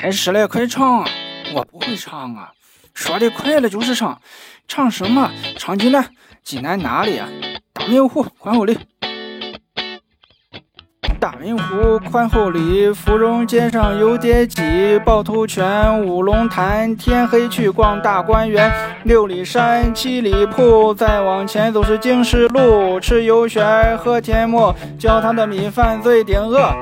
开始了，快唱啊！我不会唱啊，说的快了就是唱，唱什么？唱济南，济南哪里啊？大明湖宽厚里。大明湖宽厚里，芙蓉街上有点挤，趵突泉、五龙潭、天黑去逛大观园，六里山、七里铺，再往前走是经十路，吃油旋喝甜沫，教堂的米饭最顶饿。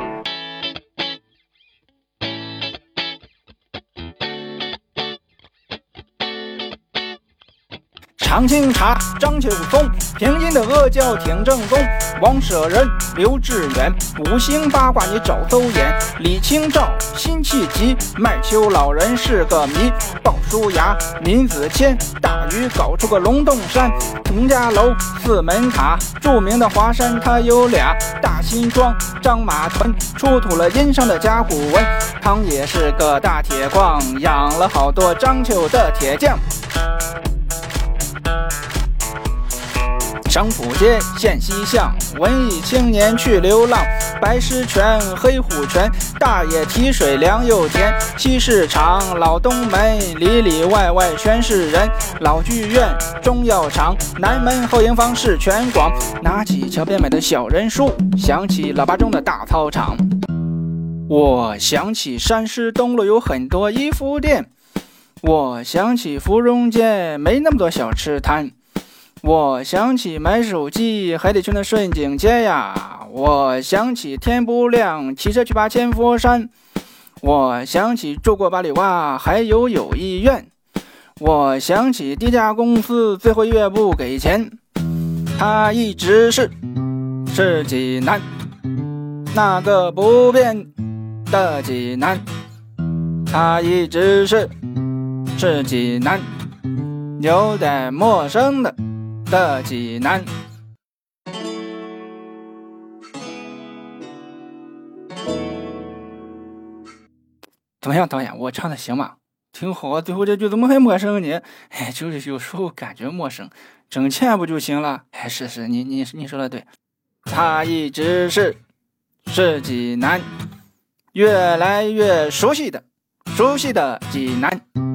长青茶，张秋松，平阴的阿胶挺正宗。王舍人刘志远，五行八卦你找走眼。李清照辛弃疾，麦秋老人是个谜。鲍叔牙，闵子骞，大禹搞出个龙洞山。农家楼，四门塔，著名的华山它有俩。大辛庄，张马屯，出土了殷商的甲骨文。唐也是个大铁矿，养了好多章丘的铁匠。商府街，县西巷，文艺青年去流浪。白石泉，黑虎泉，大爷提水凉又甜。西市场，老东门，里里外外全是人。老剧院，中药厂，南门后营房是全广。拿起桥边买的小人书，想起老八中的大操场。我想起山师东路有很多衣服店。我想起芙蓉街没那么多小吃摊。我想起买手机还得去那顺景街呀。我想起天不亮骑车去爬千佛山。我想起住过八里洼还有友谊院。我想起低价公司最后一月不给钱。他一直是是济南那个不变的济南。他一直是是济南有点陌生的。的济南，怎么样，导演？我唱的行吗？挺好啊。最后这句怎么还陌生呢？哎，就是有时候感觉陌生，挣钱不就行了？哎，是是，你你你说的对。他一直是是济南，越来越熟悉的熟悉的济南。